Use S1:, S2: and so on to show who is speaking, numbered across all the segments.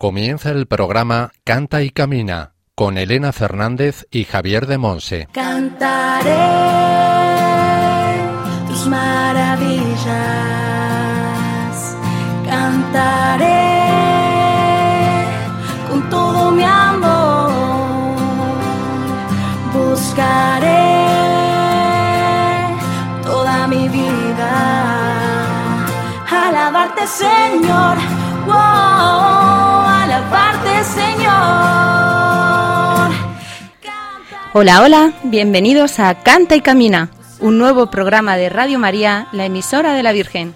S1: Comienza el programa Canta y Camina con Elena Fernández y Javier de Monse.
S2: Cantaré tus maravillas, cantaré con todo mi amor, buscaré toda mi vida, alabarte Señor.
S3: Hola, hola, bienvenidos a Canta y Camina, un nuevo programa de Radio María, la emisora de la Virgen.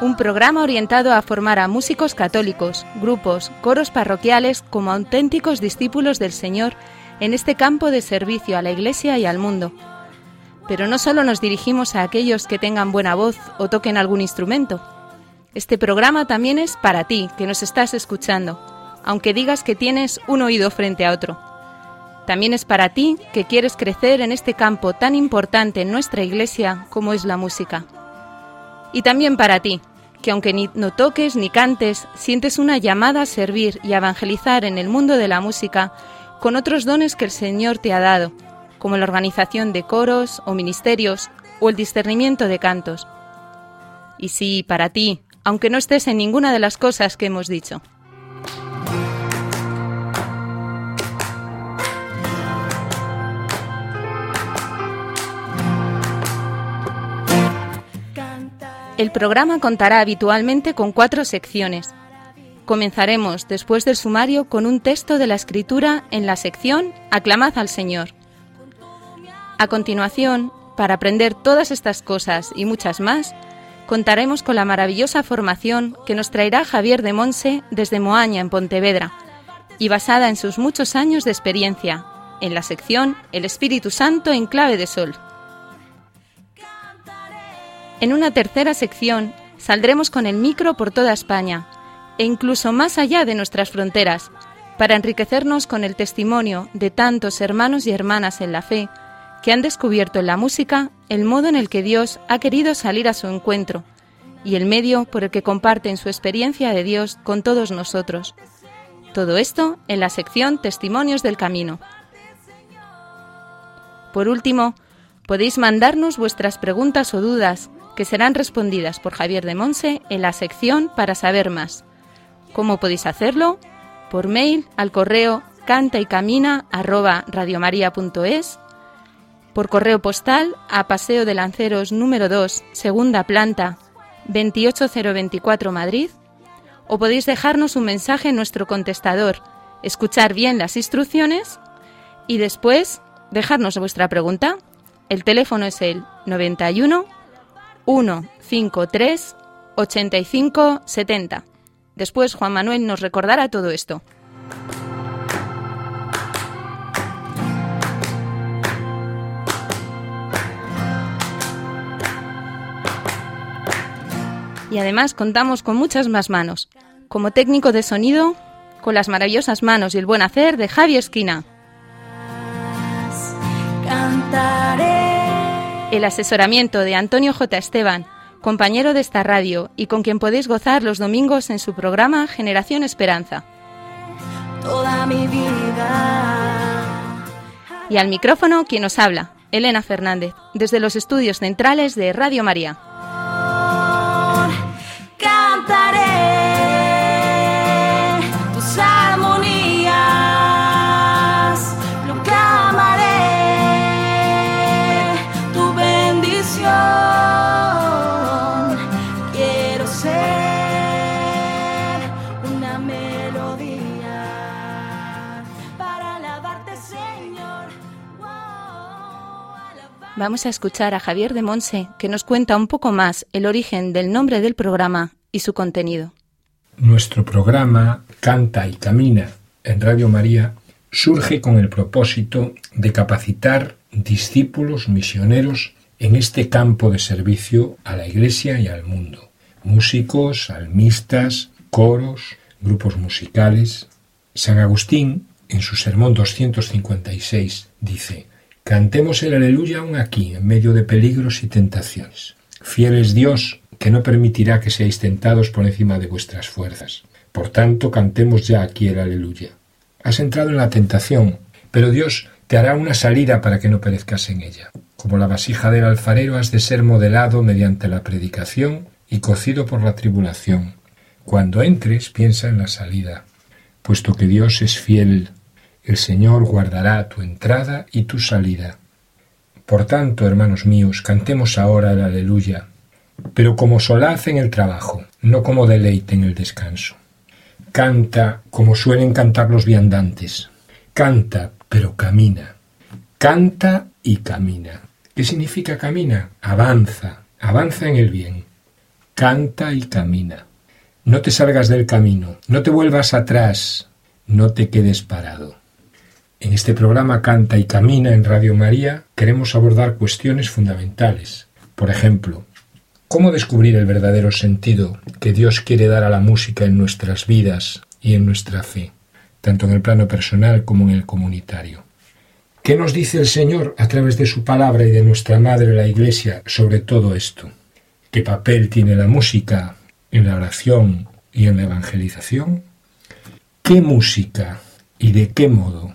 S3: Un programa orientado a formar a músicos católicos, grupos, coros parroquiales como auténticos discípulos del Señor en este campo de servicio a la Iglesia y al mundo. Pero no solo nos dirigimos a aquellos que tengan buena voz o toquen algún instrumento. Este programa también es para ti, que nos estás escuchando, aunque digas que tienes un oído frente a otro. También es para ti que quieres crecer en este campo tan importante en nuestra iglesia como es la música. Y también para ti, que aunque no toques ni cantes, sientes una llamada a servir y a evangelizar en el mundo de la música con otros dones que el Señor te ha dado, como la organización de coros o ministerios o el discernimiento de cantos. Y sí, para ti, aunque no estés en ninguna de las cosas que hemos dicho. El programa contará habitualmente con cuatro secciones. Comenzaremos después del sumario con un texto de la escritura en la sección Aclamad al Señor. A continuación, para aprender todas estas cosas y muchas más, contaremos con la maravillosa formación que nos traerá Javier de Monse desde Moaña, en Pontevedra, y basada en sus muchos años de experiencia, en la sección El Espíritu Santo en clave de sol. En una tercera sección saldremos con el micro por toda España e incluso más allá de nuestras fronteras, para enriquecernos con el testimonio de tantos hermanos y hermanas en la fe que han descubierto en la música el modo en el que Dios ha querido salir a su encuentro y el medio por el que comparten su experiencia de Dios con todos nosotros. Todo esto en la sección Testimonios del Camino. Por último, podéis mandarnos vuestras preguntas o dudas que serán respondidas por Javier de Monse en la sección para saber más. ¿Cómo podéis hacerlo? Por mail al correo canta y camina por correo postal a Paseo de Lanceros número 2, segunda planta, 28024 Madrid, o podéis dejarnos un mensaje en nuestro contestador, escuchar bien las instrucciones y después dejarnos vuestra pregunta. El teléfono es el 91 153 85 70. Después Juan Manuel nos recordará todo esto. Y además contamos con muchas más manos. Como técnico de sonido, con las maravillosas manos y el buen hacer de Javi Esquina. El asesoramiento de Antonio J. Esteban, compañero de esta radio y con quien podéis gozar los domingos en su programa Generación Esperanza.
S2: Toda mi vida.
S3: Y al micrófono quien nos habla, Elena Fernández, desde los estudios centrales de Radio María. Vamos a escuchar a Javier de Monse, que nos cuenta un poco más el origen del nombre del programa y su contenido.
S4: Nuestro programa Canta y Camina en Radio María surge con el propósito de capacitar discípulos misioneros en este campo de servicio a la Iglesia y al mundo. Músicos, salmistas, coros, grupos musicales. San Agustín, en su sermón 256, dice, Cantemos el aleluya aún aquí, en medio de peligros y tentaciones. Fiel es Dios que no permitirá que seáis tentados por encima de vuestras fuerzas. Por tanto, cantemos ya aquí el aleluya. Has entrado en la tentación, pero Dios te hará una salida para que no perezcas en ella. Como la vasija del alfarero has de ser modelado mediante la predicación y cocido por la tribulación. Cuando entres, piensa en la salida. Puesto que Dios es fiel, el Señor guardará tu entrada y tu salida. Por tanto, hermanos míos, cantemos ahora el aleluya, pero como solaz en el trabajo, no como deleite en el descanso. Canta como suelen cantar los viandantes. Canta, pero camina. Canta y camina. ¿Qué significa camina? Avanza, avanza en el bien. Canta y camina. No te salgas del camino, no te vuelvas atrás, no te quedes parado. En este programa Canta y Camina en Radio María queremos abordar cuestiones fundamentales. Por ejemplo, ¿cómo descubrir el verdadero sentido que Dios quiere dar a la música en nuestras vidas y en nuestra fe? tanto en el plano personal como en el comunitario. ¿Qué nos dice el Señor a través de su palabra y de nuestra Madre la Iglesia sobre todo esto? ¿Qué papel tiene la música en la oración y en la evangelización? ¿Qué música y de qué modo?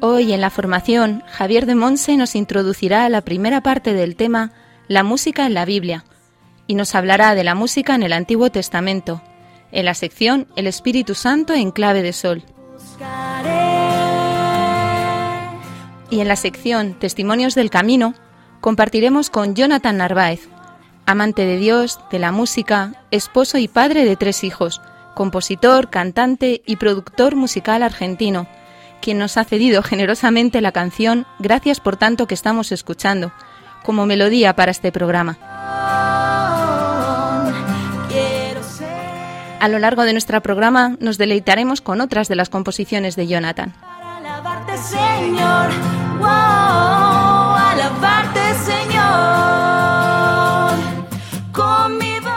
S3: Hoy en la formación, Javier de Monse nos introducirá a la primera parte del tema La música en la Biblia y nos hablará de la música en el Antiguo Testamento, en la sección El Espíritu Santo en clave de sol. Y en la sección Testimonios del Camino compartiremos con Jonathan Narváez, amante de Dios, de la música, esposo y padre de tres hijos, compositor, cantante y productor musical argentino, quien nos ha cedido generosamente la canción Gracias por tanto que estamos escuchando, como melodía para este programa. A lo largo de nuestro programa nos deleitaremos con otras de las composiciones de Jonathan.
S2: Alabarte, Señor. Wow, alabarte, Señor. Con mi voz.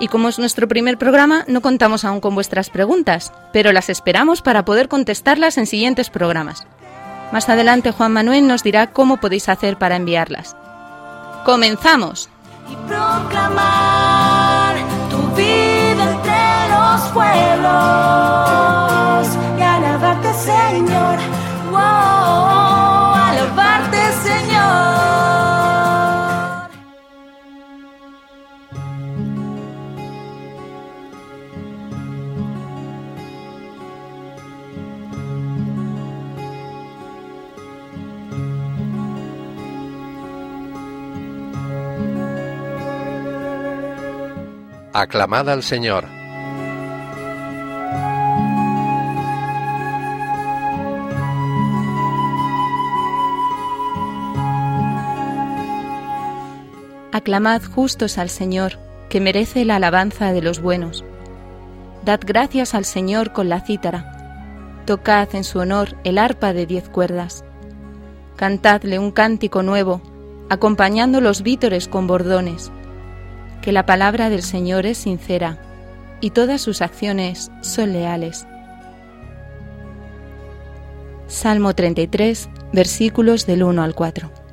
S3: Y como es nuestro primer programa, no contamos aún con vuestras preguntas, pero las esperamos para poder contestarlas en siguientes programas. Más adelante Juan Manuel nos dirá cómo podéis hacer para enviarlas. ¡Comenzamos!
S2: y proclamar tu vida entre los pueblos
S1: Aclamad al Señor.
S3: Aclamad justos al Señor, que merece la alabanza de los buenos. Dad gracias al Señor con la cítara. Tocad en su honor el arpa de diez cuerdas. Cantadle un cántico nuevo, acompañando los vítores con bordones. Que la palabra del Señor es sincera y todas sus acciones son leales. Salmo 33, versículos del 1 al 4.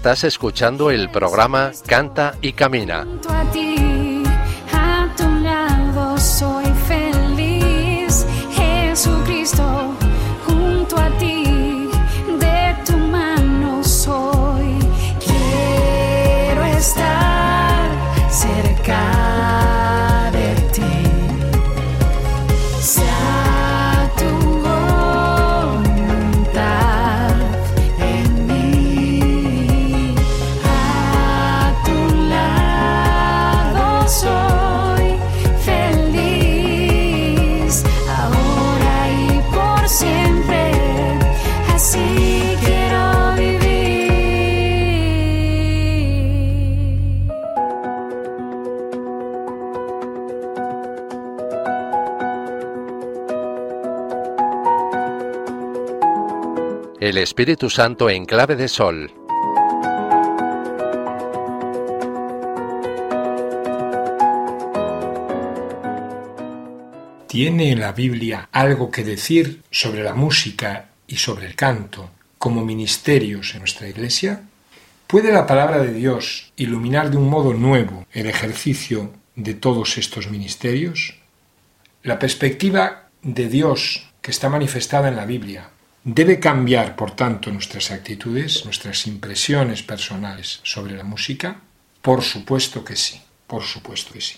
S5: Estás escuchando el programa Canta y Camina. Espíritu Santo en clave de sol.
S4: ¿Tiene la Biblia algo que decir sobre la música y sobre el canto como ministerios en nuestra Iglesia? ¿Puede la palabra de Dios iluminar de un modo nuevo el ejercicio de todos estos ministerios? La perspectiva de Dios que está manifestada en la Biblia debe cambiar, por tanto, nuestras actitudes, nuestras impresiones personales sobre la música. Por supuesto que sí, por supuesto que sí.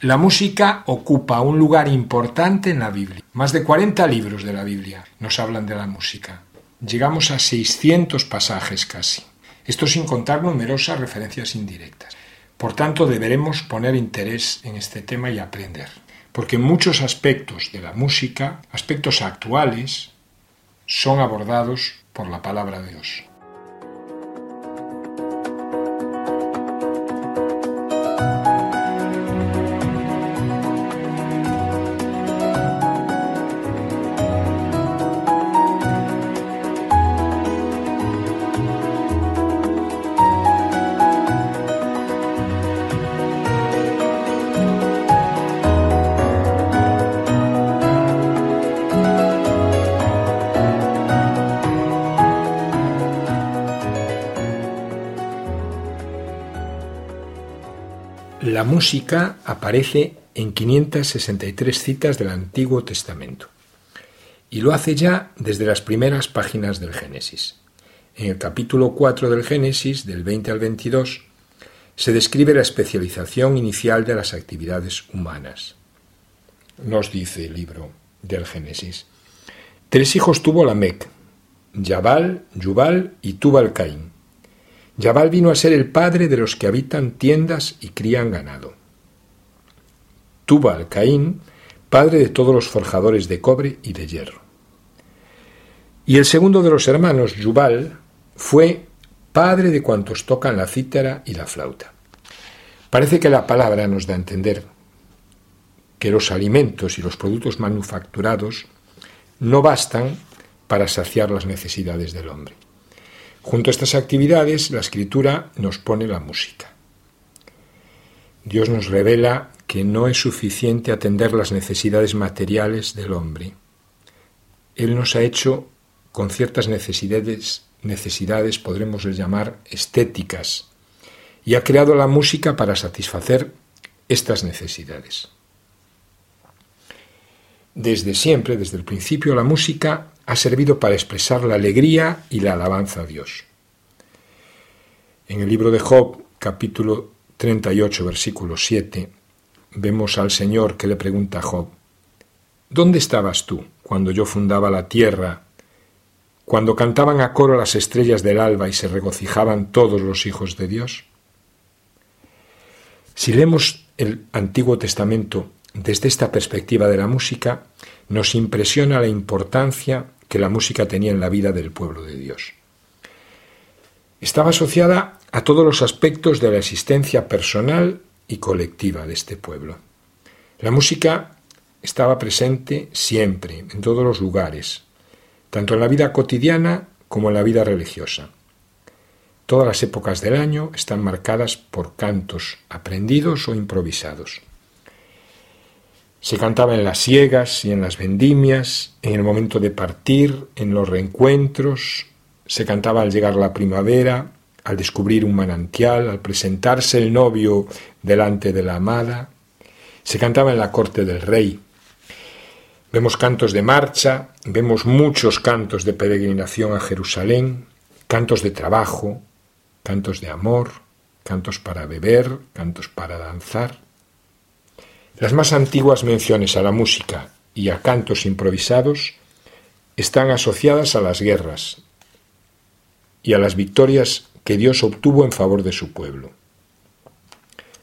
S4: La música ocupa un lugar importante en la Biblia. Más de 40 libros de la Biblia nos hablan de la música. Llegamos a 600 pasajes casi. Esto sin contar numerosas referencias indirectas. Por tanto, deberemos poner interés en este tema y aprender. Porque muchos aspectos de la música, aspectos actuales, son abordados por la palabra de Dios. Música aparece en 563 citas del Antiguo Testamento y lo hace ya desde las primeras páginas del Génesis. En el capítulo 4 del Génesis, del 20 al 22, se describe la especialización inicial de las actividades humanas. Nos dice el libro del Génesis. Tres hijos tuvo Lamec, Yabal, Yubal y Tubal Caín. Yabal vino a ser el padre de los que habitan tiendas y crían ganado. Tubal Caín, padre de todos los forjadores de cobre y de hierro. Y el segundo de los hermanos, Yubal, fue padre de cuantos tocan la cítara y la flauta. Parece que la palabra nos da a entender que los alimentos y los productos manufacturados no bastan para saciar las necesidades del hombre. Junto a estas actividades, la escritura nos pone la música. Dios nos revela que no es suficiente atender las necesidades materiales del hombre. Él nos ha hecho con ciertas necesidades, necesidades podremos llamar estéticas, y ha creado la música para satisfacer estas necesidades. Desde siempre, desde el principio, la música ha servido para expresar la alegría y la alabanza a Dios. En el libro de Job, capítulo 38, versículo 7, vemos al Señor que le pregunta a Job, ¿Dónde estabas tú cuando yo fundaba la tierra, cuando cantaban a coro las estrellas del alba y se regocijaban todos los hijos de Dios? Si leemos el Antiguo Testamento desde esta perspectiva de la música, nos impresiona la importancia que la música tenía en la vida del pueblo de Dios. Estaba asociada a todos los aspectos de la existencia personal y colectiva de este pueblo. La música estaba presente siempre, en todos los lugares, tanto en la vida cotidiana como en la vida religiosa. Todas las épocas del año están marcadas por cantos aprendidos o improvisados. Se cantaba en las siegas y en las vendimias, en el momento de partir, en los reencuentros, se cantaba al llegar la primavera, al descubrir un manantial, al presentarse el novio delante de la amada, se cantaba en la corte del rey. Vemos cantos de marcha, vemos muchos cantos de peregrinación a Jerusalén, cantos de trabajo, cantos de amor, cantos para beber, cantos para danzar. Las más antiguas menciones a la música y a cantos improvisados están asociadas a las guerras y a las victorias que Dios obtuvo en favor de su pueblo.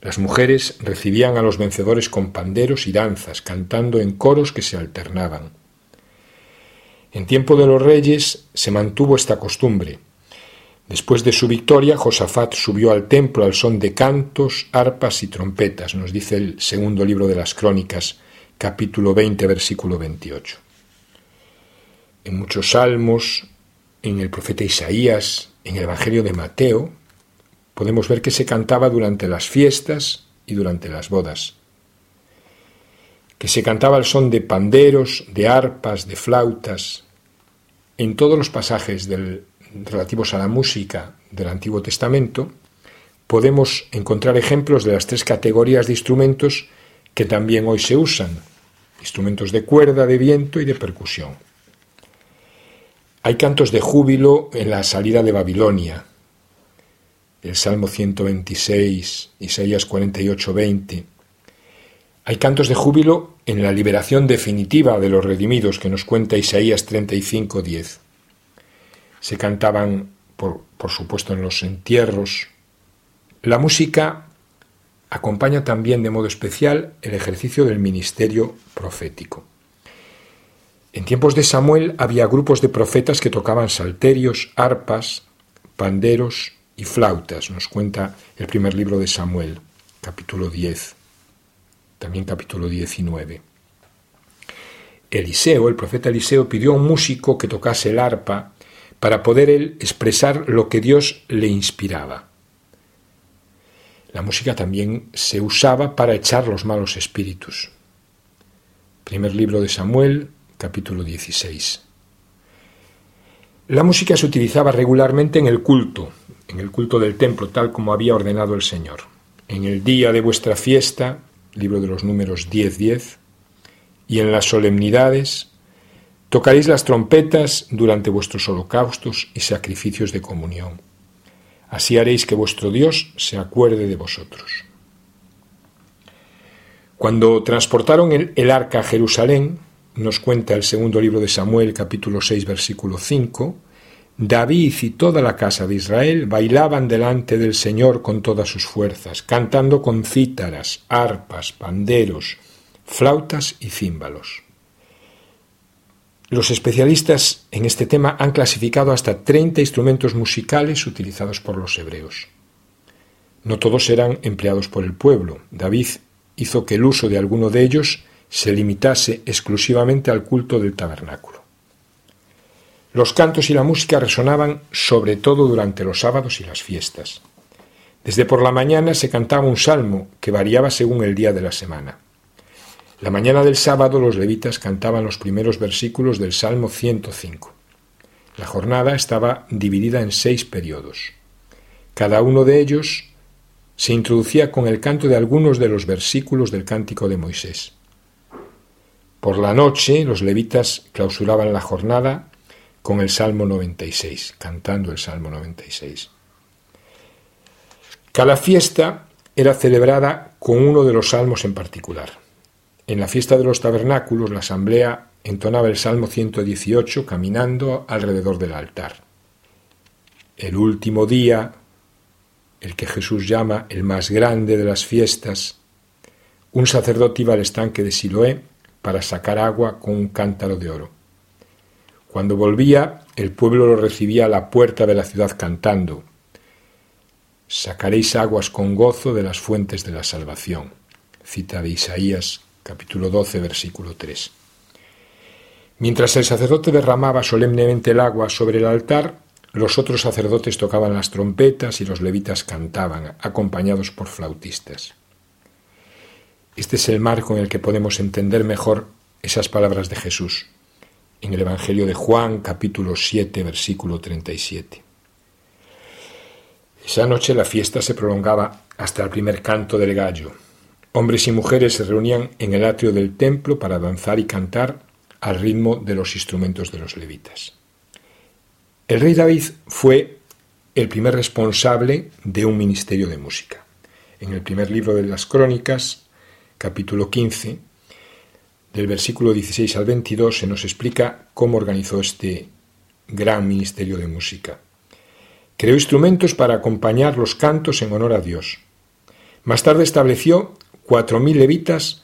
S4: Las mujeres recibían a los vencedores con panderos y danzas, cantando en coros que se alternaban. En tiempo de los reyes se mantuvo esta costumbre. Después de su victoria, Josafat subió al templo al son de cantos, arpas y trompetas, nos dice el segundo libro de las Crónicas, capítulo 20, versículo 28. En muchos salmos, en el profeta Isaías, en el Evangelio de Mateo, podemos ver que se cantaba durante las fiestas y durante las bodas, que se cantaba al son de panderos, de arpas, de flautas. En todos los pasajes del, relativos a la música del Antiguo Testamento, podemos encontrar ejemplos de las tres categorías de instrumentos que también hoy se usan, instrumentos de cuerda, de viento y de percusión. Hay cantos de júbilo en la salida de Babilonia, el Salmo 126, Isaías 48, 20. Hay cantos de júbilo en la liberación definitiva de los redimidos que nos cuenta Isaías 35, 10. Se cantaban, por, por supuesto, en los entierros. La música acompaña también de modo especial el ejercicio del ministerio profético. En tiempos de Samuel había grupos de profetas que tocaban salterios, arpas, panderos y flautas, nos cuenta el primer libro de Samuel, capítulo 10, también capítulo 19. Eliseo, el profeta Eliseo, pidió a un músico que tocase el arpa para poder él expresar lo que Dios le inspiraba. La música también se usaba para echar los malos espíritus. Primer libro de Samuel, capítulo 16. La música se utilizaba regularmente en el culto, en el culto del templo, tal como había ordenado el Señor. En el día de vuestra fiesta, libro de los números 10-10, y en las solemnidades, tocaréis las trompetas durante vuestros holocaustos y sacrificios de comunión. Así haréis que vuestro Dios se acuerde de vosotros. Cuando transportaron el, arca a Jerusalén, nos cuenta el segundo libro de Samuel, capítulo 6, versículo 5, David y toda la casa de Israel bailaban delante del Señor con todas sus fuerzas, cantando con cítaras, arpas, panderos, flautas y címbalos. Los especialistas en este tema han clasificado hasta 30 instrumentos musicales utilizados por los hebreos. No todos eran empleados por el pueblo. David hizo que el uso de alguno de ellos se limitase exclusivamente al culto del tabernáculo. Los cantos y la música resonaban sobre todo durante los sábados y las fiestas. Desde por la mañana se cantaba un salmo que variaba según el día de la semana. La mañana del sábado los levitas cantaban los primeros versículos del Salmo 105. La jornada estaba dividida en seis periodos. Cada uno de ellos se introducía con el canto de algunos de los versículos del cántico de Moisés. Por la noche los levitas clausuraban la jornada con el Salmo 96, cantando el Salmo 96. Cada fiesta era celebrada con uno de los salmos en particular. En la fiesta de los tabernáculos, la asamblea entonaba el Salmo 118 caminando alrededor del altar. El último día, el que Jesús llama el más grande de las fiestas, un sacerdote iba al estanque de Siloé para sacar agua con un cántaro de oro. Cuando volvía, el pueblo lo recibía a la puerta de la ciudad cantando. sacaréis aguas con gozo de las fuentes de la salvación. Cita de Isaías capítulo 12 versículo 3. Mientras el sacerdote derramaba solemnemente el agua sobre el altar, los otros sacerdotes tocaban las trompetas y los levitas cantaban, acompañados por flautistas. Este es el marco en el que podemos entender mejor esas palabras de Jesús en el Evangelio de Juan capítulo 7 versículo 37. Esa noche la fiesta se prolongaba hasta el primer canto del gallo. Hombres y mujeres se reunían en el atrio del templo para danzar y cantar al ritmo de los instrumentos de los levitas. El rey David fue el primer responsable de un ministerio de música. En el primer libro de las Crónicas, capítulo 15, del versículo 16 al 22, se nos explica cómo organizó este gran ministerio de música. Creó instrumentos para acompañar los cantos en honor a Dios. Más tarde estableció cuatro mil levitas,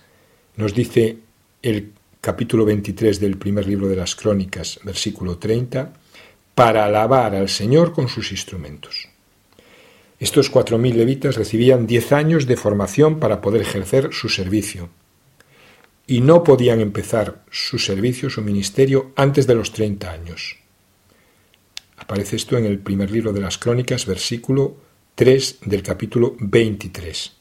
S4: nos dice el capítulo 23 del primer libro de las Crónicas, versículo 30, para alabar al Señor con sus instrumentos. Estos cuatro mil levitas recibían diez años de formación para poder ejercer su servicio y no podían empezar su servicio, su ministerio, antes de los treinta años. Aparece esto en el primer libro de las Crónicas, versículo 3 del capítulo 23.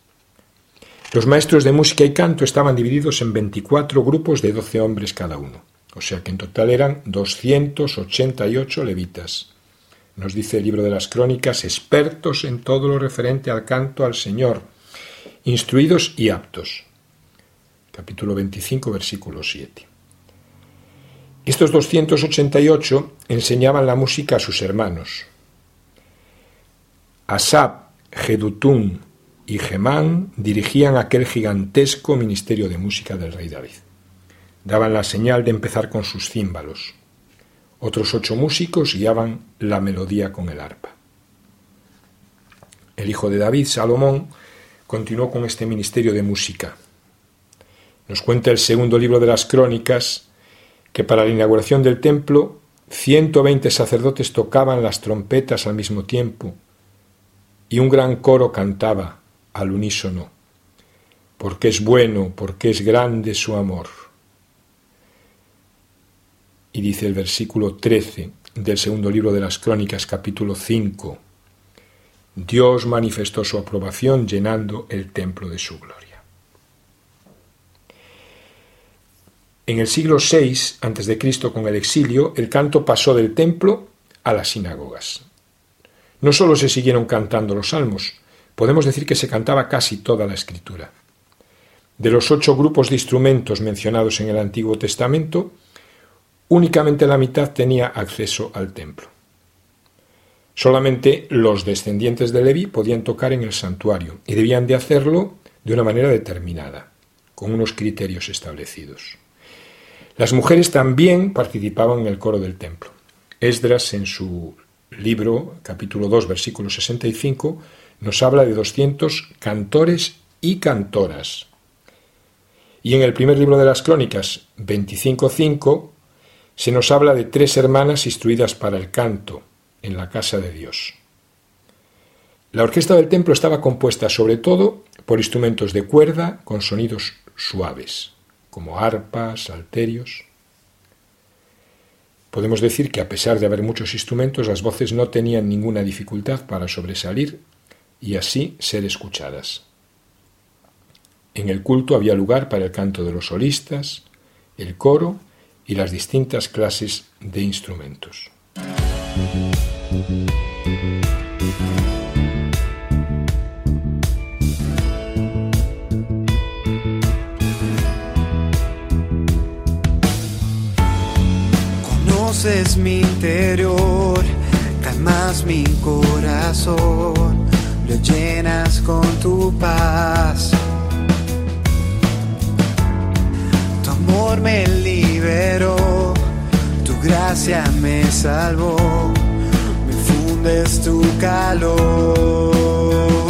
S4: Los maestros de música y canto estaban divididos en 24 grupos de 12 hombres cada uno, o sea que en total eran 288 levitas. Nos dice el libro de las Crónicas, expertos en todo lo referente al canto al Señor, instruidos y aptos. Capítulo 25, versículo 7. Estos 288 enseñaban la música a sus hermanos. Asab, Jedutún y Gemán dirigían aquel gigantesco ministerio de música del rey David. Daban la señal de empezar con sus címbalos. Otros ocho músicos guiaban la melodía con el arpa. El hijo de David, Salomón, continuó con este ministerio de música. Nos cuenta el segundo libro de las Crónicas que para la inauguración del templo 120 sacerdotes tocaban las trompetas al mismo tiempo y un gran coro cantaba al unísono, porque es bueno, porque es grande su amor. Y dice el versículo 13 del segundo libro de las Crónicas, capítulo 5, Dios manifestó su aprobación llenando el templo de su gloria. En el siglo VI a.C., con el exilio, el canto pasó del templo a las sinagogas. No solo se siguieron cantando los salmos, podemos decir que se cantaba casi toda la escritura. De los ocho grupos de instrumentos mencionados en el Antiguo Testamento, únicamente la mitad tenía acceso al templo. Solamente los descendientes de Levi podían tocar en el santuario y debían de hacerlo de una manera determinada, con unos criterios establecidos. Las mujeres también participaban en el coro del templo. Esdras, en su libro, capítulo 2, versículo 65, nos habla de 200 cantores y cantoras. Y en el primer libro de las Crónicas, 25.5, se nos habla de tres hermanas instruidas para el canto en la casa de Dios. La orquesta del templo estaba compuesta sobre todo por instrumentos de cuerda con sonidos suaves como arpas, salterios. Podemos decir que a pesar de haber muchos instrumentos, las voces no tenían ninguna dificultad para sobresalir y así ser escuchadas. En el culto había lugar para el canto de los solistas, el coro y las distintas clases de instrumentos.
S6: Conoces mi interior, calmas mi corazón, lo llenas con tu paz. Tu amor me liberó, tu gracia me salvó, me fundes tu calor.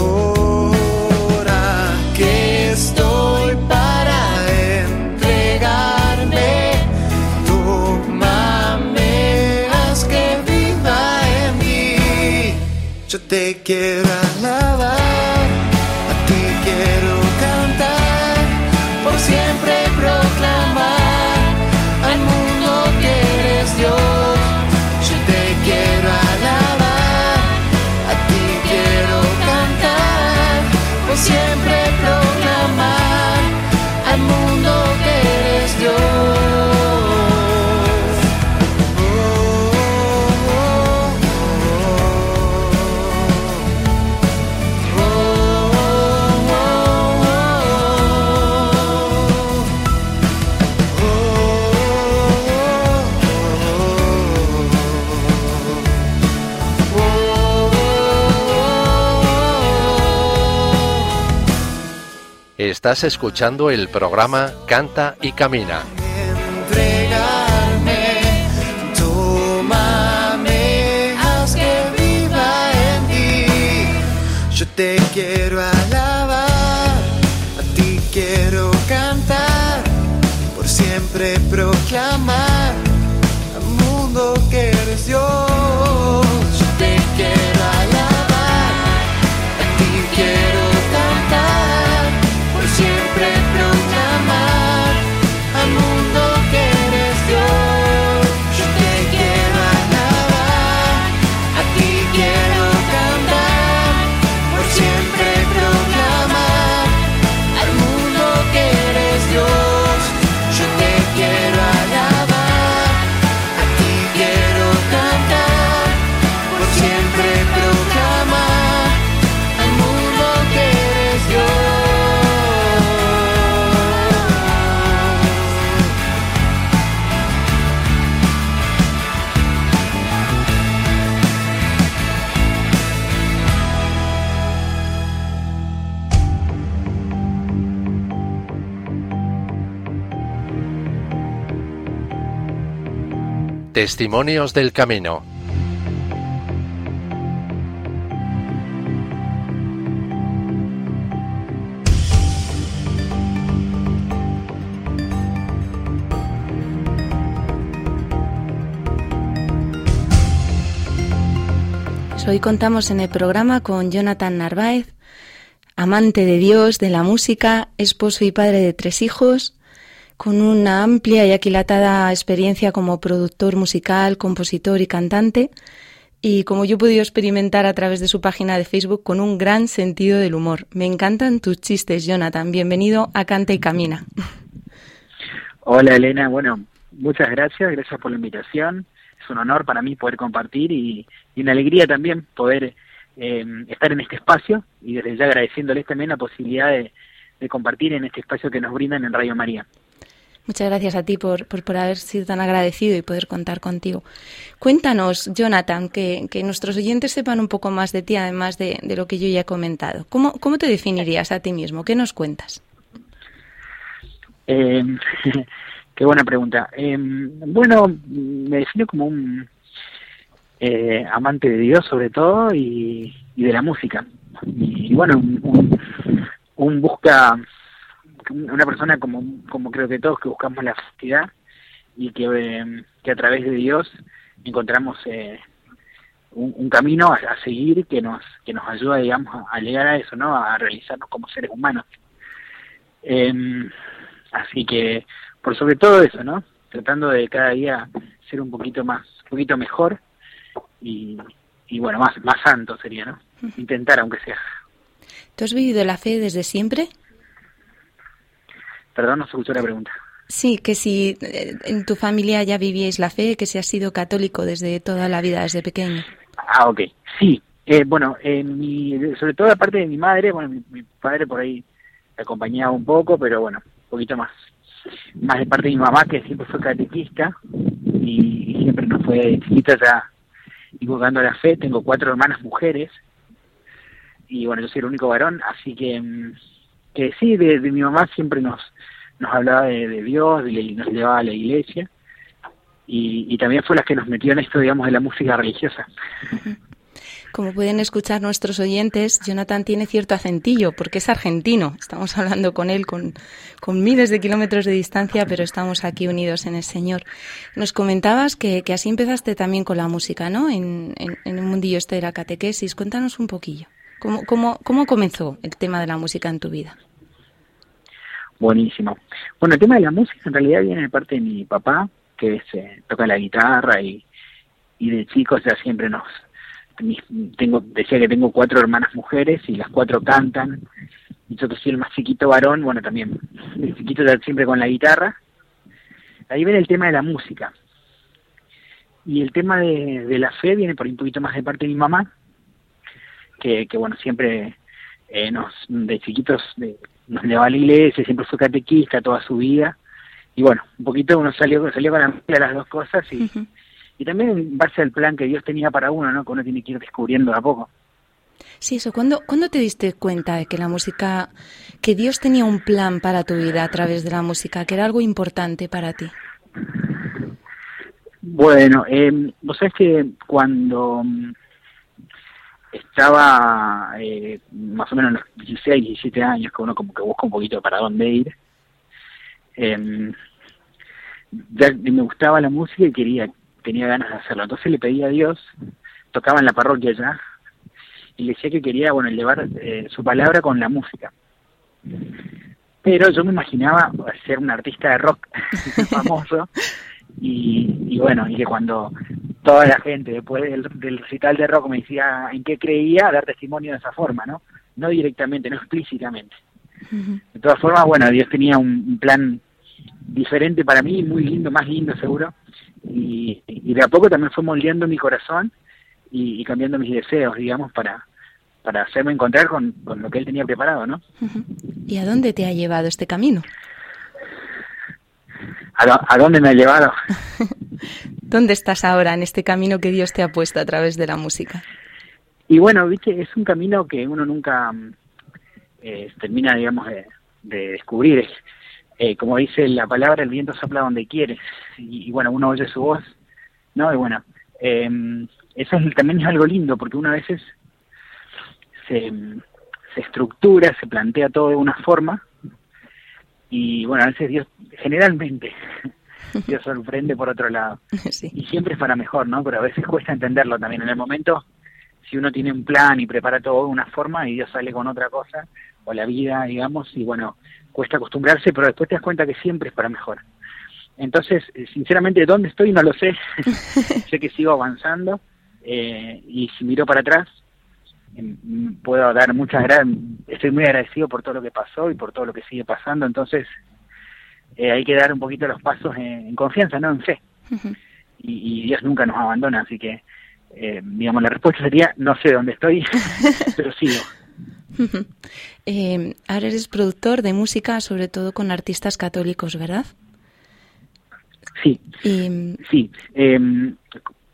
S6: te quiero alabar, a ti quiero cantar por siempre. Estás escuchando el programa Canta y Camina. Yo te quiero alabar, a ti quiero cantar, por siempre proclamar al mundo que eres Dios.
S1: Testimonios del Camino.
S3: Hoy contamos en el programa con Jonathan Narváez, amante de Dios, de la música, esposo y padre de tres hijos, con una amplia y aquilatada experiencia como productor musical, compositor y cantante, y como yo he podido experimentar a través de su página de Facebook, con un gran sentido del humor. Me encantan tus chistes, Jonathan. Bienvenido a Canta y Camina.
S7: Hola Elena, bueno, muchas gracias, gracias por la invitación. Es un honor para mí poder compartir y, y una alegría también poder eh, estar en este espacio y desde ya agradeciéndoles también la posibilidad de, de compartir en este espacio que nos brindan en Radio María.
S3: Muchas gracias a ti por, por, por, haber sido tan agradecido y poder contar contigo. Cuéntanos, Jonathan, que, que nuestros oyentes sepan un poco más de ti, además de, de lo que yo ya he comentado. ¿Cómo, ¿Cómo, te definirías a ti mismo? ¿Qué nos cuentas?
S7: Eh, qué buena pregunta. Eh, bueno, me defino como un eh, amante de Dios sobre todo y, y de la música. Y, bueno, un, un busca una persona como, como creo que todos que buscamos la felicidad y que, eh, que a través de Dios encontramos eh, un, un, camino a, a, seguir que nos que nos ayuda digamos a, a, llegar a eso no a realizarnos como seres humanos. Eh, así que por sobre todo eso no tratando de cada día ser un poquito más un poquito mejor y, y bueno más más santo sería no intentar aunque sea.
S3: ¿Tú has vivido la fe desde siempre?
S7: Perdón, no se escuchó la pregunta.
S3: Sí, que si eh, en tu familia ya vivíais la fe, que si has sido católico desde toda la vida, desde pequeño.
S7: Ah, ok. Sí. Eh, bueno, eh, mi, sobre todo la parte de mi madre, bueno, mi, mi, padre por ahí me acompañaba un poco, pero bueno, un poquito más. Más de parte de mi mamá, que siempre fue catequista y, y siempre nos fue chiquita ya divulgando la fe. Tengo cuatro hermanas mujeres y bueno, yo soy el único varón, así que, mm, que sí, de, mi mamá siempre nos nos hablaba de, de Dios, de, nos llevaba a la iglesia y, también fue la que nos metió en esto, digamos, de la música religiosa.
S3: Como pueden escuchar nuestros oyentes, Jonathan tiene cierto acentillo porque es argentino. Estamos hablando con él con, con miles de kilómetros de distancia, pero estamos aquí unidos en el Señor. Nos comentabas que, que así empezaste también con la música, ¿no? En, en, en mundillo este de la catequesis. Cuéntanos un poquillo. ¿Cómo, cómo, ¿Cómo comenzó el tema de la música en tu vida?
S7: Buenísimo. Bueno, el tema de la música en realidad viene de parte de mi papá, que es, eh, toca la guitarra y, y de chicos ya siempre nos... tengo Decía que tengo cuatro hermanas mujeres y las cuatro cantan. Y yo soy el más chiquito varón, bueno, también el chiquito siempre con la guitarra. Ahí viene el tema de la música. Y el tema de, de la fe viene por un poquito más de parte de mi mamá, que, que bueno, siempre eh, nos de chiquitos de, nos llevaba a la iglesia, siempre fue catequista toda su vida. Y bueno, un poquito uno salió, salió con la de las dos cosas y, uh -huh. y también en base al plan que Dios tenía para uno, ¿no? Que uno tiene que ir descubriendo a poco.
S3: Sí, eso. ¿Cuándo, ¿Cuándo te diste cuenta de que la música, que Dios tenía un plan para tu vida a través de la música, que era algo importante para ti?
S7: Bueno, eh, vos sabés que cuando estaba eh, más o menos en los 16, 17 años, que uno como que busca un poquito para dónde ir, eh, ya me gustaba la música y quería, tenía ganas de hacerlo. Entonces le pedí a Dios, tocaba en la parroquia ya, y le decía que quería, bueno, llevar eh, su palabra con la música. Pero yo me imaginaba ser un artista de rock famoso y, y bueno, y que cuando toda la gente después del, del recital de rock me decía en qué creía, dar testimonio de esa forma, ¿no? No directamente, no explícitamente. De todas formas, bueno, Dios tenía un, un plan diferente para mí, muy lindo, más lindo seguro, y, y de a poco también fue moldeando mi corazón y, y cambiando mis deseos, digamos, para, para hacerme encontrar con, con lo que Él tenía preparado, ¿no?
S3: ¿Y a dónde te ha llevado este camino?
S7: ¿A, a dónde me ha llevado?
S3: ¿Dónde estás ahora en este camino que Dios te ha puesto a través de la música?
S7: Y bueno, viste, es un camino que uno nunca eh, termina, digamos, de, de descubrir. Es, eh, como dice la palabra, el viento sopla donde quiere. Y, y bueno, uno oye su voz, ¿no? Y bueno, eh, eso es, también es algo lindo, porque uno a veces se, se estructura, se plantea todo de una forma, y bueno, a veces Dios, generalmente, Dios sorprende por otro lado
S3: Sí.
S7: y siempre es para mejor, ¿no? Pero a veces cuesta entenderlo también. En el momento, si uno tiene un plan y prepara todo de una forma y Dios sale con otra cosa, o la vida, digamos, y bueno, cuesta acostumbrarse, pero después te das cuenta que siempre es para mejor. Entonces, eh, sinceramente, ¿dónde estoy? No lo sé. sé que sigo avanzando eh, y si miro para atrás, puedo dar muchas gracias. Estoy muy agradecido por todo lo que pasó y por todo lo que sigue pasando. Entonces, eh, hay que dar un poquito los pasos en, en confianza, ¿no? En fe y, y Dios nunca nos abandona, así que, eh, digamos, la respuesta sería, no sé dónde estoy, pero sigo.
S3: Eh, ahora eres productor de música, sobre todo con artistas católicos, ¿verdad?
S7: Sí,
S3: Y,
S7: sí.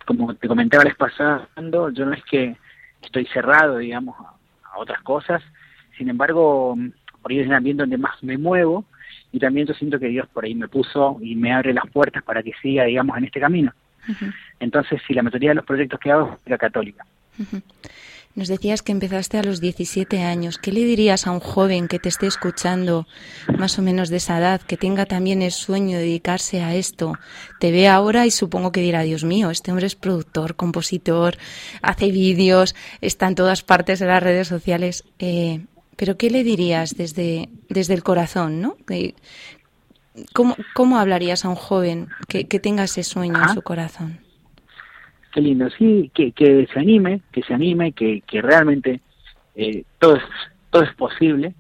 S7: como te comentaba la vez pasada, yo no es que estoy cerrado, digamos, a, otras cosas, sin embargo, por ahí es el ambiente donde más me muevo y también yo siento que Dios por ahí me puso y me abre las puertas para que siga, digamos, en este camino. Entonces, sí, la mayoría de los proyectos que hago es la católica.
S3: Nos decías que empezaste a los 17 años. ¿Qué le dirías a un joven que te esté escuchando, más o menos de esa edad, que tenga también el sueño de dedicarse a esto? Te ve ahora y supongo que dirá, Dios mío, este hombre es productor, compositor, hace vídeos, está en todas partes de las redes sociales. Eh, pero ¿qué le dirías desde, desde el corazón, no? ¿Cómo, cómo hablarías a un joven que, que tenga ese sueño en su corazón?
S7: Qué lindo, sí, que, que se anime, que se anime, que, que realmente eh, todo, es, todo es posible,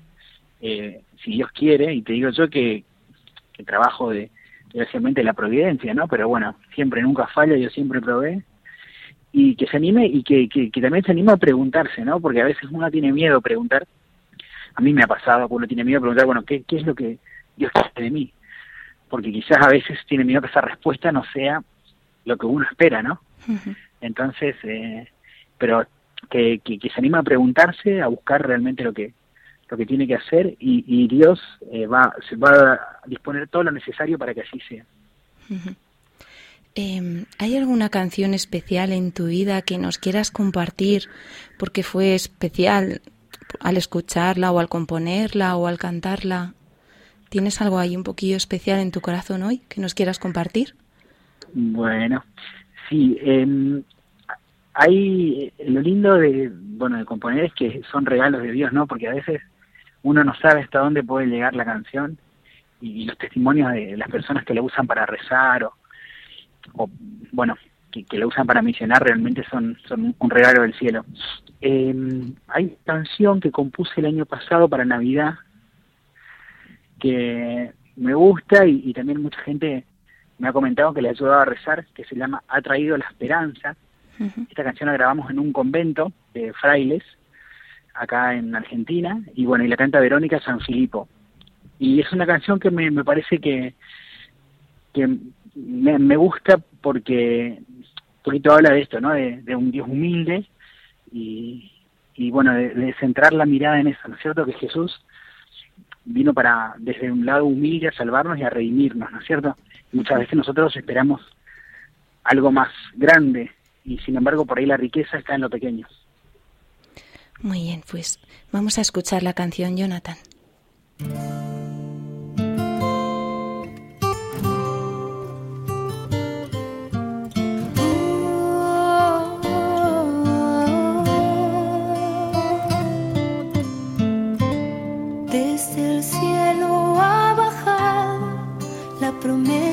S7: eh, si Dios quiere, y te digo yo que, que trabajo de, desgraciadamente, la providencia, ¿no? Pero bueno, siempre, nunca falla, yo siempre probé, y que se anime y que, que, también se anime a preguntarse, ¿no? Porque a veces uno tiene miedo a preguntar, a mí me ha pasado, uno tiene miedo a preguntar, bueno, ¿qué, qué es lo que Dios quiere de mí? Porque quizás a veces tiene miedo que esa respuesta no sea lo que uno espera, ¿no? Entonces, eh, pero que, que, que se anima a preguntarse, a buscar realmente lo que lo que tiene que hacer y, y Dios eh, va, se va a disponer todo lo necesario para que así sea.
S3: Eh, ¿Hay alguna canción especial en tu vida que nos quieras compartir porque fue especial al escucharla o al componerla o al cantarla? ¿Tienes algo ahí un poquillo especial en tu corazón hoy que nos quieras compartir?
S7: Bueno, sí, eh, hay lo lindo de bueno de componer es que son regalos de Dios, ¿no? Porque a veces uno no sabe hasta dónde puede llegar la canción y, los testimonios de las personas que la usan para rezar o, o bueno que, que la usan para misionar realmente son son un regalo del cielo. Eh, hay canción que compuse el año pasado para Navidad que me gusta y también mucha gente me ha comentado que le ha ayudado a rezar, que se llama Ha traído la esperanza. Esta canción la grabamos en un convento de frailes, acá en Argentina, y bueno, y la canta Verónica San Filipo. Y es una canción que me, me parece que, que me, me gusta porque un poquito habla de esto, ¿no? De, de un Dios humilde y, y bueno, de, de centrar la mirada en eso, ¿no es cierto? Que Jesús vino para, desde un lado humilde, a salvarnos y a redimirnos, ¿no es cierto? Muchas veces nosotros esperamos algo más grande y sin embargo por ahí la riqueza está en lo pequeño.
S3: Muy bien, pues vamos a escuchar la canción Jonathan.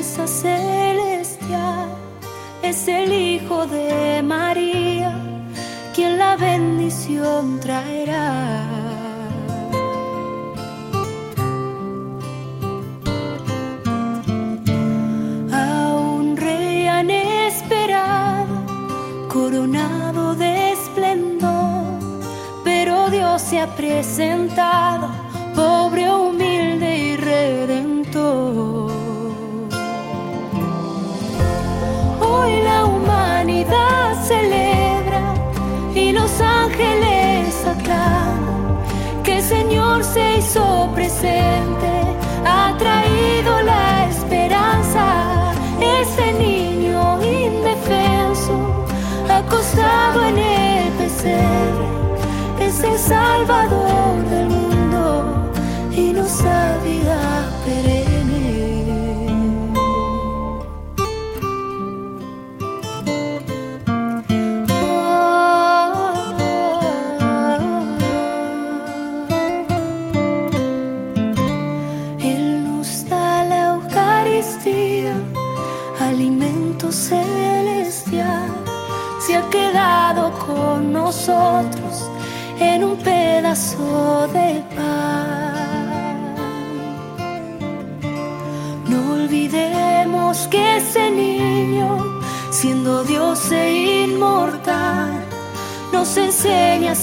S5: Promesa celestial. Es el Hijo de María quien la bendición traerá. A un rey han esperado, coronado de esplendor, pero Dios se ha presentado, se hizo presente, ha traído la esperanza. Ese niño indefenso, acostado en el pesebre, es el Salvador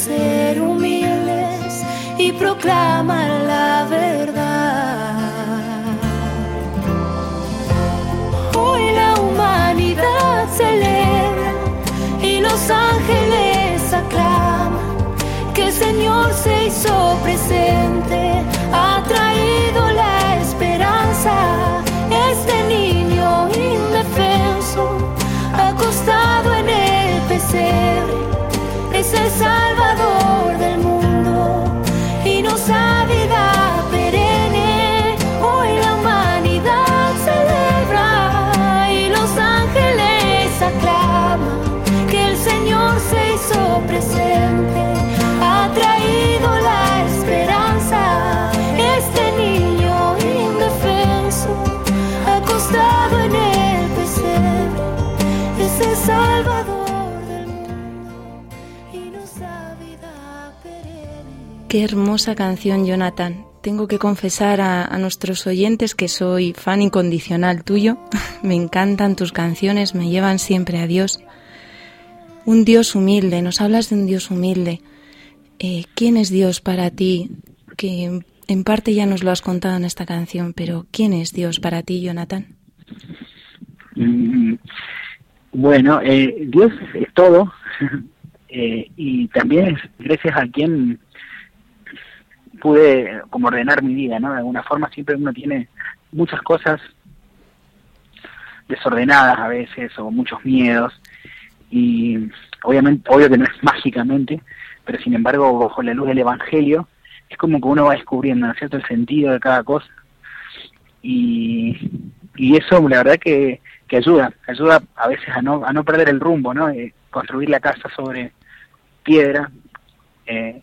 S5: ser humildes y proclama la verdad. Hoy la humanidad celebra y los ángeles aclaman que el Señor se hizo presente, ha traído
S3: Qué hermosa canción, Jonathan. Tengo que confesar a, a nuestros oyentes que soy fan incondicional tuyo. me encantan tus canciones, me llevan siempre a Dios. Un Dios humilde, nos hablas de un Dios humilde. Eh, ¿Quién es Dios para ti? Que en- parte ya nos lo has contado en esta canción, pero ¿quién es Dios para ti, Jonathan?
S7: Mm, Bueno, eh, Dios es todo eh, y también es gracias a quien pude como ordenar mi vida, ¿no? De alguna forma siempre uno tiene muchas cosas desordenadas a veces o muchos miedos y obviamente, obvio que no es mágicamente, pero sin embargo bajo la luz del Evangelio es como que uno va descubriendo, ¿no cierto?, el sentido de cada cosa y, y eso la verdad que, que ayuda, ayuda a veces a no, a no perder el rumbo, ¿no? Eh, construir la casa sobre piedra, eh,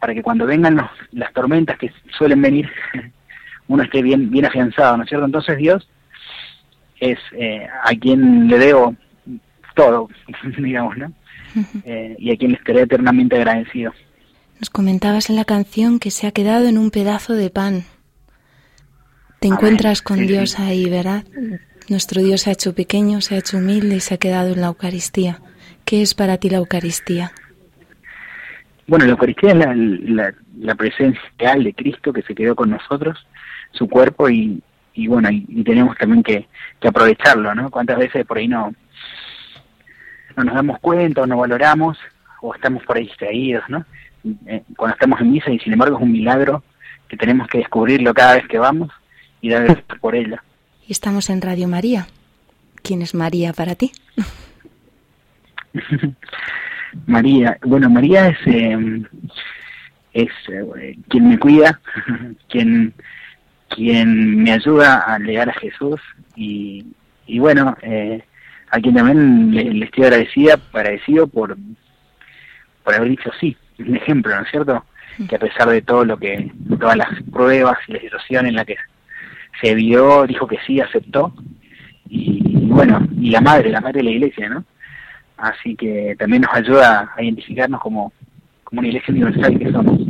S7: para que cuando vengan los- las tormentas que suelen venir, uno esté bien, bien afianzado, ¿no es cierto? Entonces Dios es eh, a quien le debo todo, digamos, ¿no? Eh, y a quien le estaré eternamente agradecido.
S3: Nos comentabas en la canción que se ha quedado en un pedazo de pan. Te
S7: Amén.
S3: encuentras con
S7: Sí,
S3: Dios
S7: sí.
S3: ahí, ¿verdad? Nuestro Dios se ha hecho pequeño, se ha hecho humilde y se ha quedado en la Eucaristía. ¿Qué es para ti la Eucaristía?
S7: Bueno, la Eucaristía es la, la, la presencia real de Cristo que se quedó con nosotros, su cuerpo, y, y bueno, y, y tenemos también que, que aprovecharlo, ¿no? Cuántas veces por ahí no, no nos damos cuenta o no valoramos,
S5: o estamos por ahí distraídos, ¿no? Eh, cuando estamos en misa y sin embargo es un milagro que tenemos que descubrirlo cada vez que vamos y dar gracias por ello.
S3: Y estamos en Radio María. ¿Quién es María para ti?
S5: María, bueno, María es eh, es eh, quien me cuida, quien quien me ayuda a llegar a Jesús y, y bueno, eh, a quien también le, estoy agradecida, agradecido por por haber dicho sí, un ejemplo, ¿no es cierto? Que a pesar de todo lo que, todas las pruebas y la situación en la que se vio, dijo que sí, aceptó y, bueno, y la madre, la madre de la iglesia, ¿no? Así que también nos ayuda a identificarnos como, como una iglesia universal que somos.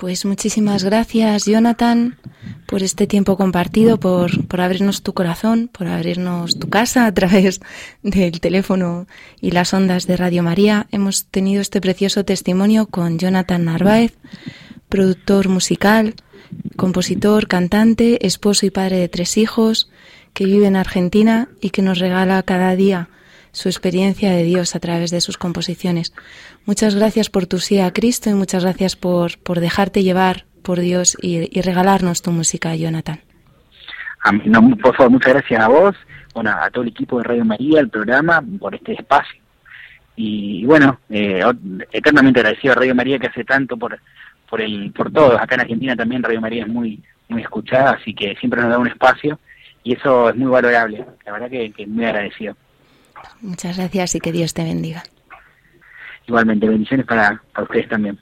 S3: Pues muchísimas gracias, Jonathan, por este tiempo compartido, por, por abrirnos tu corazón, por abrirnos tu casa a través del teléfono y las ondas de Radio María. Hemos tenido este precioso testimonio con Jonathan Narváez, productor musical, compositor, cantante, esposo y padre de tres hijos, que vive en Argentina y que nos regala cada día su experiencia de Dios a través de sus composiciones. Muchas gracias por tu sí a Cristo y muchas gracias por, por dejarte llevar por Dios y, regalarnos tu música, Jonathan.
S5: por favor, muchas gracias a vos, bueno, a todo el equipo de Radio María, el programa, por este espacio. Y, bueno, eh, eternamente agradecido a Radio María que hace tanto por, por el por todos. Acá en Argentina también Radio María es muy muy escuchada, así que siempre nos da un espacio y eso es muy valorable. La verdad que, que muy agradecido.
S3: Muchas gracias y que Dios te bendiga.
S5: Igualmente, bendiciones para, para ustedes también.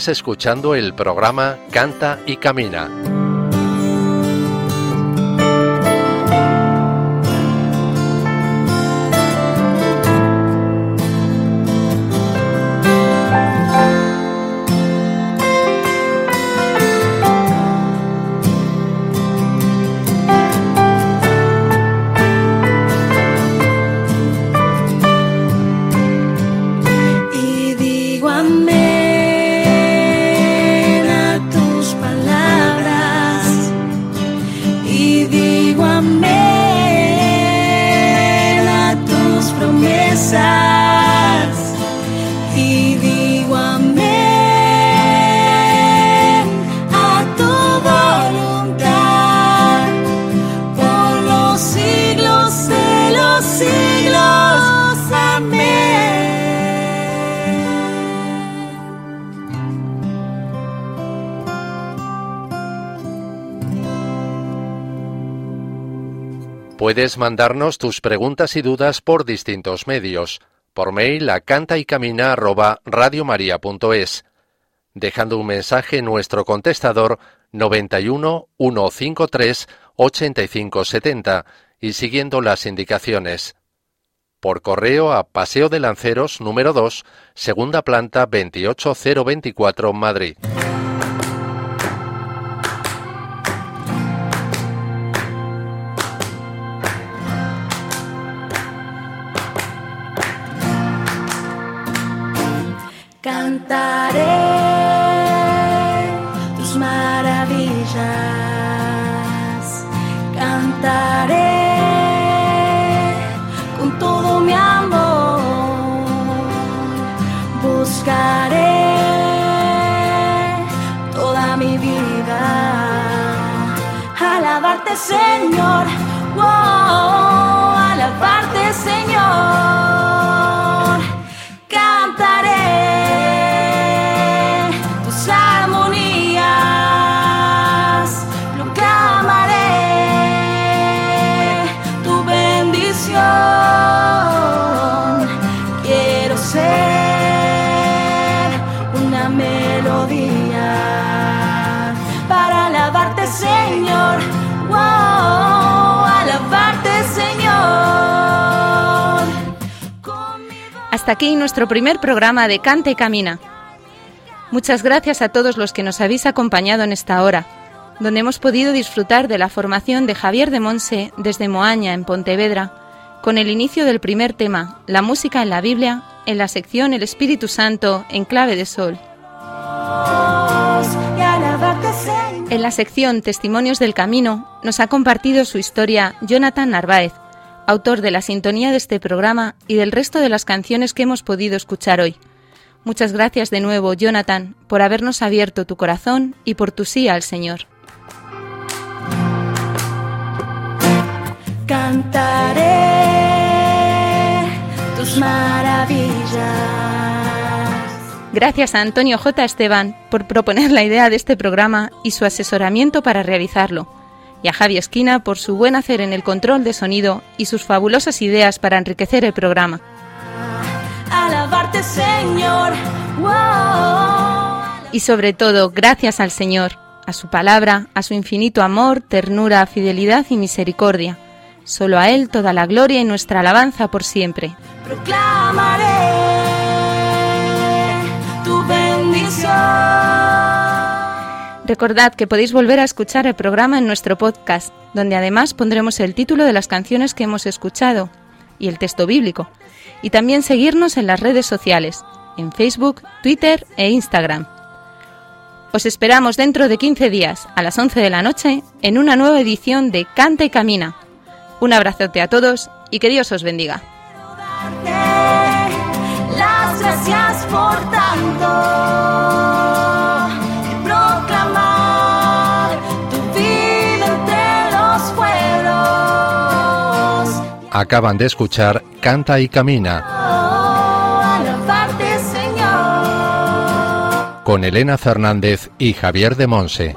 S1: Estás escuchando el programa Canta y Camina. Puedes mandarnos tus preguntas y dudas por distintos medios. Por mail a canta y camina dejando un mensaje en nuestro contestador 91 153 8570 y siguiendo las indicaciones. Por correo a Paseo de Lanceros número 2, segunda planta 28024 Madrid.
S5: Cantaré
S3: aquí nuestro primer programa de Canta y Camina. Muchas gracias a todos los que nos habéis acompañado en esta hora, donde hemos podido disfrutar de la formación de Javier de Monse desde Moaña, en Pontevedra, con el inicio del primer tema, la música en la Biblia, en la sección El Espíritu Santo en clave de sol. En la sección Testimonios del Camino nos ha compartido su historia Jonathan Narváez, autor de la sintonía de este programa y del resto de las canciones que hemos podido escuchar hoy. Muchas gracias de nuevo, Jonathan, por habernos abierto tu corazón y por tu sí al Señor.
S5: Cantaré tus maravillas.
S3: Gracias a Antonio J. Esteban por proponer la idea de este programa y su asesoramiento para realizarlo, y a Javi Esquina por su buen hacer en el control de sonido y sus fabulosas ideas para enriquecer el programa.
S5: Alabarte, Señor. Wow.
S3: Y sobre todo, gracias al Señor, a su palabra, a su infinito amor, ternura, fidelidad y misericordia. Solo a Él toda la gloria y nuestra alabanza por siempre.
S5: Proclamaré tu bendición.
S3: Recordad que podéis volver a escuchar el programa en nuestro podcast, donde además pondremos el título de las canciones que hemos escuchado y el texto bíblico. Y también seguirnos en las redes sociales, en Facebook, Twitter e Instagram. Os esperamos dentro de 15 días, a las 11 de la noche, en una nueva edición de Canta y Camina. Un abrazote a todos y que Dios os bendiga.
S5: Gracias por tanto
S1: Acaban de escuchar Canta y Camina con Elena Fernández y Javier de Monse.